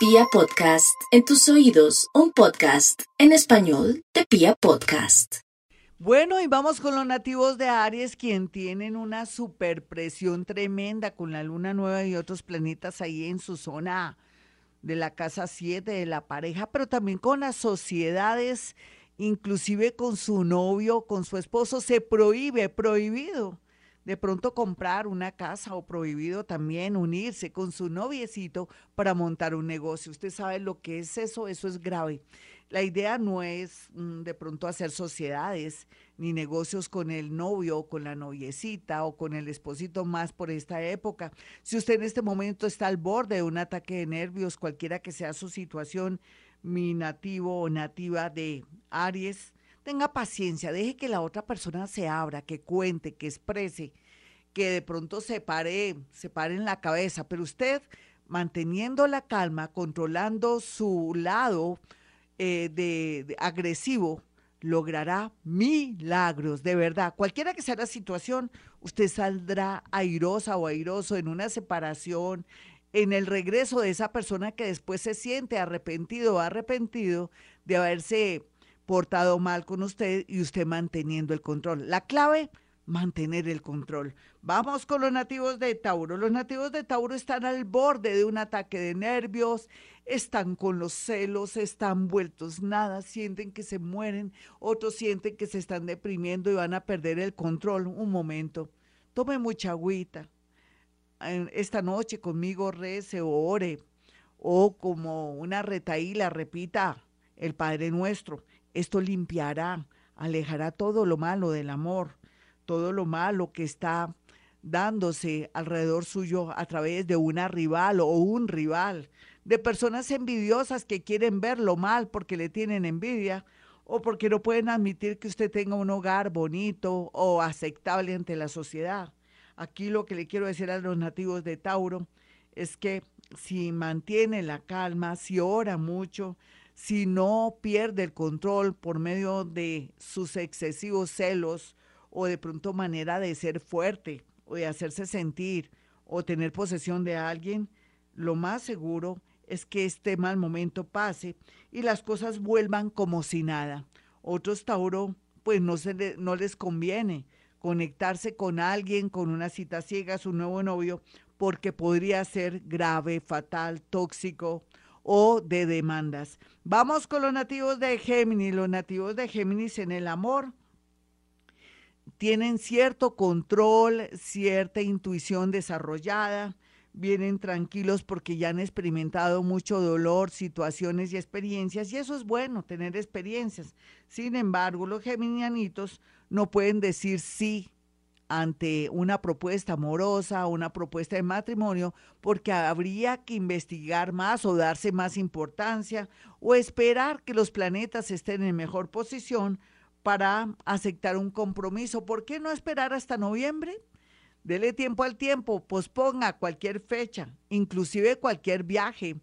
Pia Podcast, en tus oídos, un podcast en español de Pia Podcast. Bueno, y vamos con los nativos de Aries, quien tienen una superpresión tremenda con la luna nueva y otros planetas ahí en su zona de la casa 7 de la pareja, pero también con las sociedades, inclusive con su novio, con su esposo, se prohíbe, prohibido de pronto comprar una casa o prohibido también unirse con su noviecito para montar un negocio. Usted sabe lo que es eso, eso es grave. La idea no es mm, de pronto hacer sociedades ni negocios con el novio o con la noviecita o con el esposito más por esta época. Si usted en este momento está al borde de un ataque de nervios, cualquiera que sea su situación, mi nativo o nativa de Aries, tenga paciencia, deje que la otra persona se abra, que cuente, que exprese, que de pronto se pare, se pare en la cabeza, pero usted manteniendo la calma, controlando su lado eh, de, agresivo, logrará milagros, de verdad. Cualquiera que sea la situación, usted saldrá airosa o airoso en una separación, en el regreso de esa persona que después se siente arrepentido o arrepentido de haberse portado mal con usted y usted manteniendo el control. La clave, mantener el control. Vamos con los nativos de Tauro. Los nativos de Tauro están al borde de un ataque de nervios, están con los celos, están vueltos nada, sienten que se mueren, otros sienten que se están deprimiendo y van a perder el control. Un momento, tome mucha agüita. Esta noche conmigo rece o ore, o como una retaíla repita el Padre Nuestro esto limpiará, alejará todo lo malo del amor, todo lo malo que está dándose alrededor suyo a través de una rival o un rival, de personas envidiosas que quieren verlo mal porque le tienen envidia o porque no pueden admitir que usted tenga un hogar bonito o aceptable ante la sociedad. Aquí lo que le quiero decir a los nativos de Tauro es que si mantiene la calma, si ora mucho, si no pierde el control por medio de sus excesivos celos o de pronto manera de ser fuerte o de hacerse sentir o tener posesión de alguien, lo más seguro es que este mal momento pase y las cosas vuelvan como si nada. Otros Tauro, pues no, se no les conviene conectarse con alguien, con una cita ciega, su nuevo novio, porque podría ser grave, fatal, tóxico o de demandas. Vamos con los nativos de Géminis. Los nativos de Géminis en el amor tienen cierto control, cierta intuición desarrollada, vienen tranquilos porque ya han experimentado mucho dolor, situaciones y experiencias, y eso es bueno, tener experiencias. Sin embargo, los geminianitos no pueden decir sí ante una propuesta amorosa, una propuesta de matrimonio, porque habría que investigar más o darse más importancia o esperar que los planetas estén en mejor posición para aceptar un compromiso. ¿Por qué no esperar hasta noviembre? Dele tiempo al tiempo, posponga cualquier fecha, inclusive cualquier viaje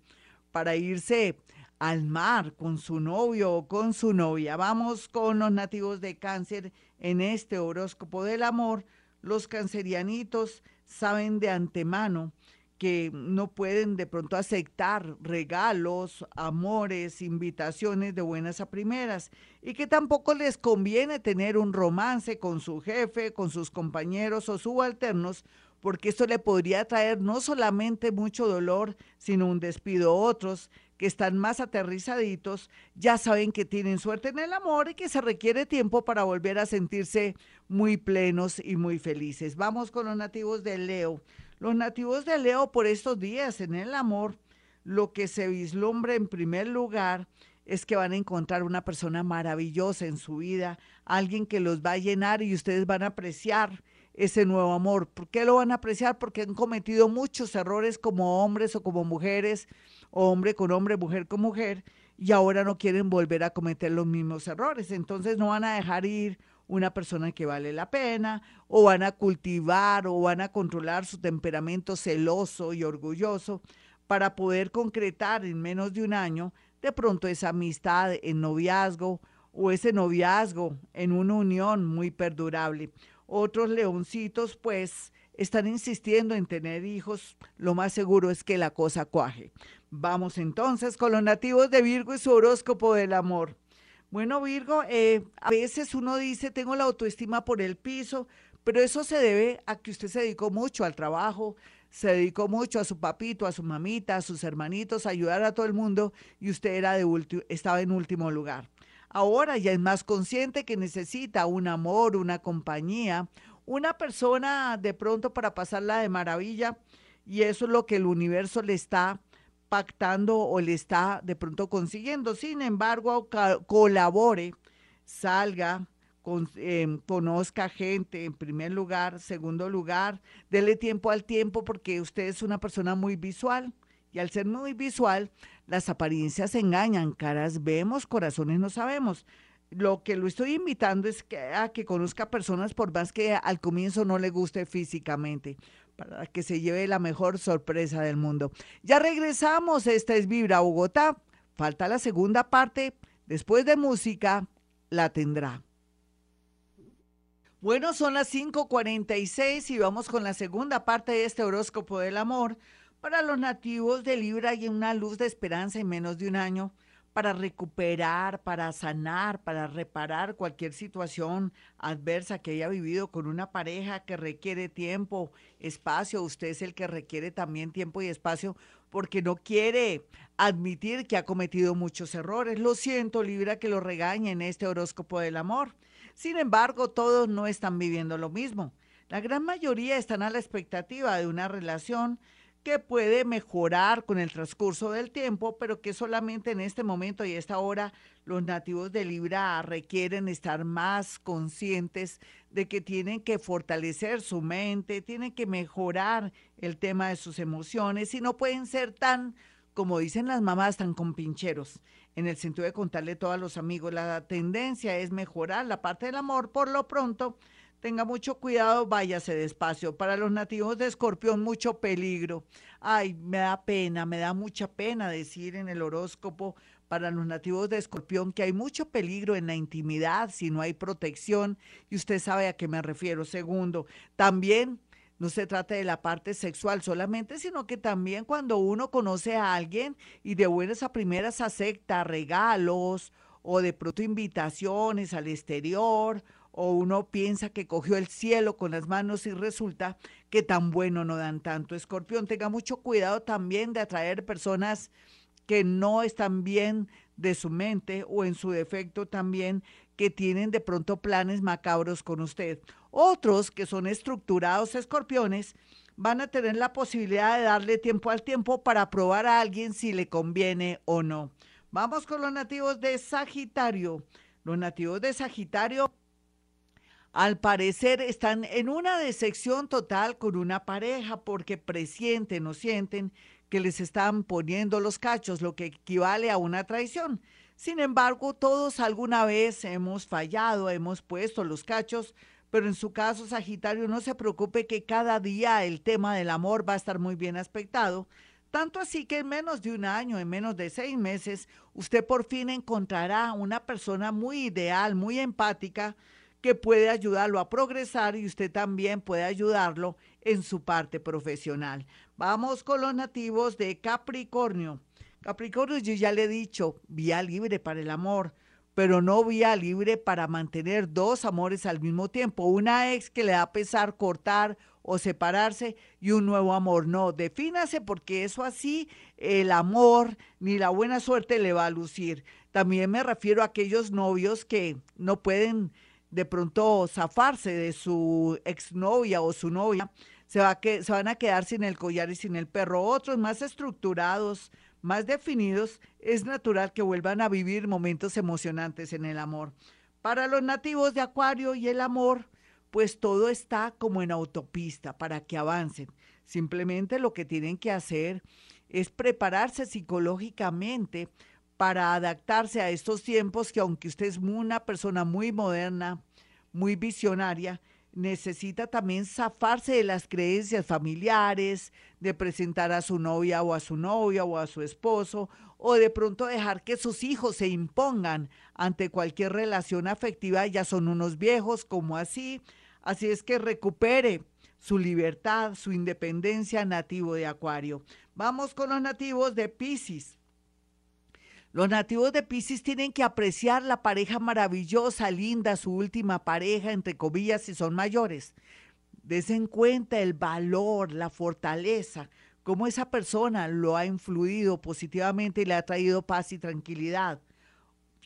para irse al mar con su novio o con su novia. Vamos con los nativos de cáncer en este horóscopo del amor los cancerianitos saben de antemano que no pueden de pronto aceptar regalos, amores, invitaciones de buenas a primeras y que tampoco les conviene tener un romance con su jefe, con sus compañeros o subalternos, porque esto le podría traer no solamente mucho dolor, sino un despido a otros que están más aterrizaditos, ya saben que tienen suerte en el amor y que se requiere tiempo para volver a sentirse muy plenos y muy felices. Vamos con los nativos de Leo. Los nativos de Leo por estos días en el amor, lo que se vislumbra en primer lugar es que van a encontrar una persona maravillosa en su vida, alguien que los va a llenar y ustedes van a apreciar ese nuevo amor. ¿Por qué lo van a apreciar? Porque han cometido muchos errores como hombres o como mujeres hombre con hombre, mujer con mujer, y ahora no quieren volver a cometer los mismos errores. Entonces no van a dejar ir una persona que vale la pena, o van a cultivar o van a controlar su temperamento celoso y orgulloso para poder concretar en menos de un año de pronto esa amistad en noviazgo o ese noviazgo en una unión muy perdurable. Otros leoncitos pues están insistiendo en tener hijos, lo más seguro es que la cosa cuaje. Vamos entonces con los nativos de Virgo y su horóscopo del amor. Bueno, Virgo, eh, a veces uno dice, tengo la autoestima por el piso, pero eso se debe a que usted se dedicó mucho al trabajo, se dedicó mucho a su papito, a su mamita, a sus hermanitos, a ayudar a todo el mundo y usted era de estaba en último lugar. Ahora ya es más consciente que necesita un amor, una compañía, una persona de pronto para pasarla de maravilla y eso es lo que el universo le está pactando o le está de pronto consiguiendo. Sin embargo, colabore, salga, em, conozca gente en primer lugar, segundo lugar, dele tiempo al tiempo porque usted es una persona muy visual y al ser muy visual, las apariencias engañan, caras vemos, corazones no sabemos. Lo que lo estoy invitando es que, a que conozca personas por más que al comienzo no le guste físicamente, para que se lleve la mejor sorpresa del mundo. Ya regresamos, esta es Vibra Bogotá. Falta la segunda parte, después de música, la tendrá. Bueno, son las 5:46 y vamos con la segunda parte de este horóscopo del amor. Para los nativos de Libra hay una luz de esperanza en menos de un año para recuperar, para sanar, para reparar cualquier situación adversa que haya vivido con una pareja que requiere tiempo, espacio. Usted es el que requiere también tiempo y espacio porque no quiere admitir que ha cometido muchos errores. Lo siento, Libra, que lo regañe en este horóscopo del amor. Sin embargo, todos no están viviendo lo mismo. La gran mayoría están a la expectativa de una relación que puede mejorar con el transcurso del tiempo, pero que solamente en este momento y esta hora los nativos de Libra requieren estar más conscientes de que tienen que fortalecer su mente, tienen que mejorar el tema de sus emociones y no pueden ser tan, como dicen las mamás, tan compincheros, en el sentido de contarle a todos los amigos. La tendencia es mejorar la parte del amor por lo pronto Tenga mucho cuidado, váyase despacio. Para los nativos de Escorpión, mucho peligro. Ay, me da pena, me da mucha pena decir en el horóscopo para los nativos de Escorpión que hay mucho peligro en la intimidad si no hay protección. Y usted sabe a qué me refiero. Segundo, también no se trata de la parte sexual solamente, sino que también cuando uno conoce a alguien y de buenas a primeras acepta regalos o de pronto invitaciones al exterior o uno piensa que cogió el cielo con las manos y resulta que tan bueno no dan tanto. Escorpión, tenga mucho cuidado también de atraer personas que no están bien de su mente o en su defecto también que tienen de pronto planes macabros con usted. Otros que son estructurados escorpiones van a tener la posibilidad de darle tiempo al tiempo para probar a alguien si le conviene o no. Vamos con los nativos de Sagitario. Los nativos de Sagitario al parecer están en una decepción total con una pareja porque presienten o sienten que les están poniendo los cachos, lo que equivale a una traición. Sin embargo, todos alguna vez hemos fallado, hemos puesto los cachos, pero en su caso, Sagitario, no se preocupe que cada día el tema del amor va a estar muy bien aspectado. Tanto así que en menos de un año, en menos de seis meses, usted por fin encontrará una persona muy ideal, muy empática, que puede ayudarlo a progresar y usted también puede ayudarlo en su parte profesional. Vamos con los nativos de Capricornio. Capricornio, yo ya le he dicho, vía libre para el amor, pero no vía libre para mantener dos amores al mismo tiempo. Una ex que le da pesar cortar o separarse y un nuevo amor. No, defínase porque eso así el amor ni la buena suerte le va a lucir. También me refiero a aquellos novios que no pueden de pronto zafarse de su exnovia o su novia, se, va que, se van a quedar sin el collar y sin el perro. Otros más estructurados, más definidos, es natural que vuelvan a vivir momentos emocionantes en el amor. Para los nativos de Acuario y el amor, pues todo está como en autopista para que avancen. Simplemente lo que tienen que hacer es prepararse psicológicamente para adaptarse a estos tiempos que aunque usted es una persona muy moderna, muy visionaria, necesita también zafarse de las creencias familiares, de presentar a su novia o a su novia o a su esposo, o de pronto dejar que sus hijos se impongan ante cualquier relación afectiva, ya son unos viejos como así, así es que recupere su libertad, su independencia nativo de Acuario. Vamos con los nativos de Pisces. Los nativos de Pisces tienen que apreciar la pareja maravillosa, linda, su última pareja, entre comillas, si son mayores. Desen cuenta el valor, la fortaleza, cómo esa persona lo ha influido positivamente y le ha traído paz y tranquilidad.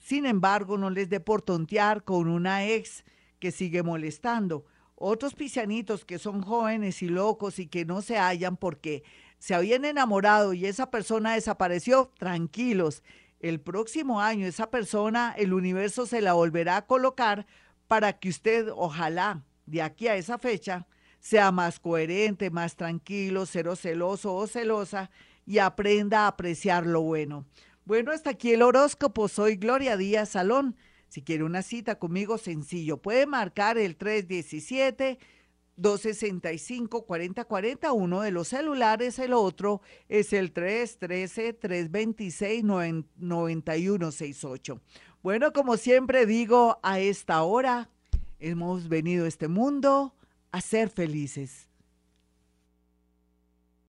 Sin embargo, no les dé por tontear con una ex que sigue molestando. Otros piscianitos que son jóvenes y locos y que no se hallan porque se habían enamorado y esa persona desapareció, tranquilos. El próximo año esa persona, el universo se la volverá a colocar para que usted, ojalá, de aquí a esa fecha, sea más coherente, más tranquilo, cero celoso o celosa y aprenda a apreciar lo bueno. Bueno, hasta aquí el horóscopo. Soy Gloria Díaz Salón. Si quiere una cita conmigo, sencillo. Puede marcar el 317. 265-4040, uno de los celulares, el otro es el 313-326-9168. Bueno, como siempre digo, a esta hora hemos venido a este mundo a ser felices.